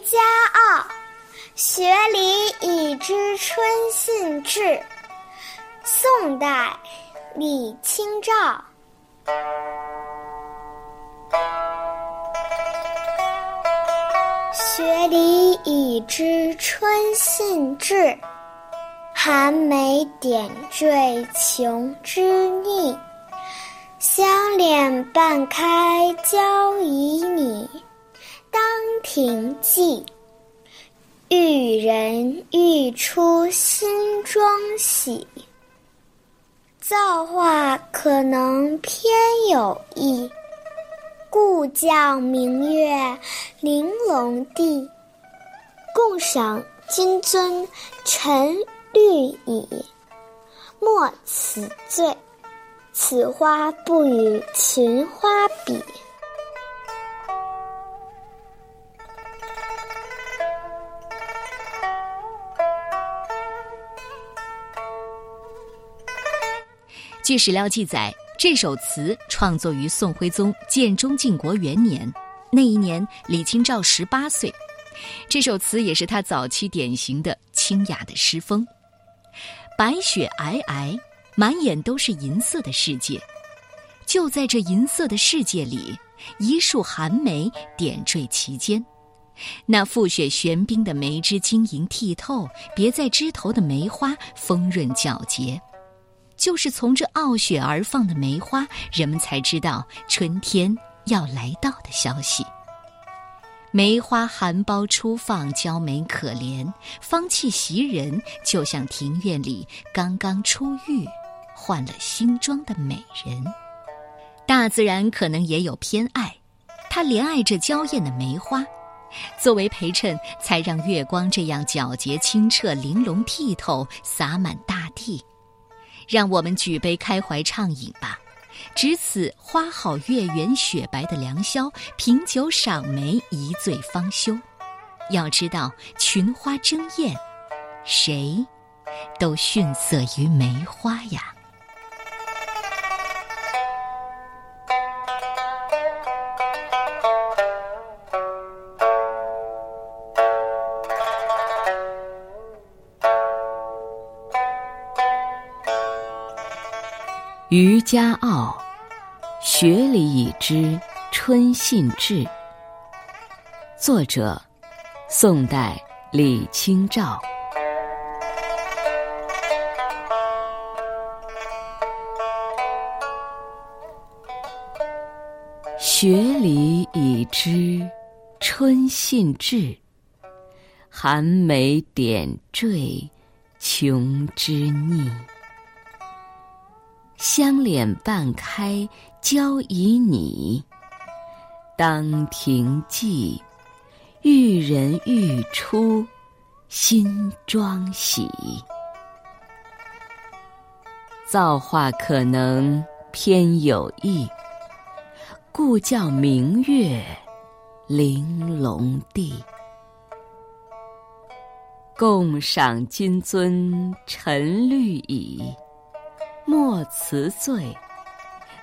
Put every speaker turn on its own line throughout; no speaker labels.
渔家傲，学礼以知春信至。宋代，李清照。学礼以知春信至，寒梅点缀琼枝腻。香脸半开交旖旎，当庭寂。玉人欲出新妆洗，造化可能偏有意。故将明月玲珑地，共赏金樽沉绿蚁。莫此醉。此花不与群花比。
据史料记载，这首词创作于宋徽宗建中靖国元年。那一年，李清照十八岁。这首词也是他早期典型的清雅的诗风。白雪皑皑。满眼都是银色的世界，就在这银色的世界里，一束寒梅点缀其间。那覆雪玄冰的梅枝晶莹剔透，别在枝头的梅花丰润皎洁。就是从这傲雪而放的梅花，人们才知道春天要来到的消息。梅花含苞初放，娇美可怜，芳气袭人，就像庭院里刚刚出浴。换了新装的美人，大自然可能也有偏爱，它怜爱着娇艳的梅花，作为陪衬，才让月光这样皎洁清澈、玲珑剔透，洒满大地。让我们举杯开怀畅饮吧，值此花好月圆雪白的良宵，品酒赏梅，一醉方休。要知道，群花争艳，谁都逊色于梅花呀。
渔家傲，学礼已知春信至。作者：宋代李清照。学礼已知春信至，寒梅点缀琼枝腻。香脸半开娇旖旎，当庭寂。玉人欲出新妆洗，造化可能偏有意。故叫明月玲珑地，共赏金樽沉绿蚁。莫辞醉，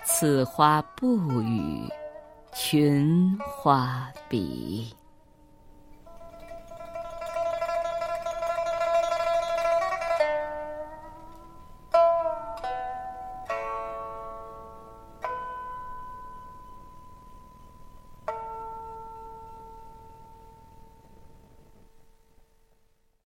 此花不与群花比。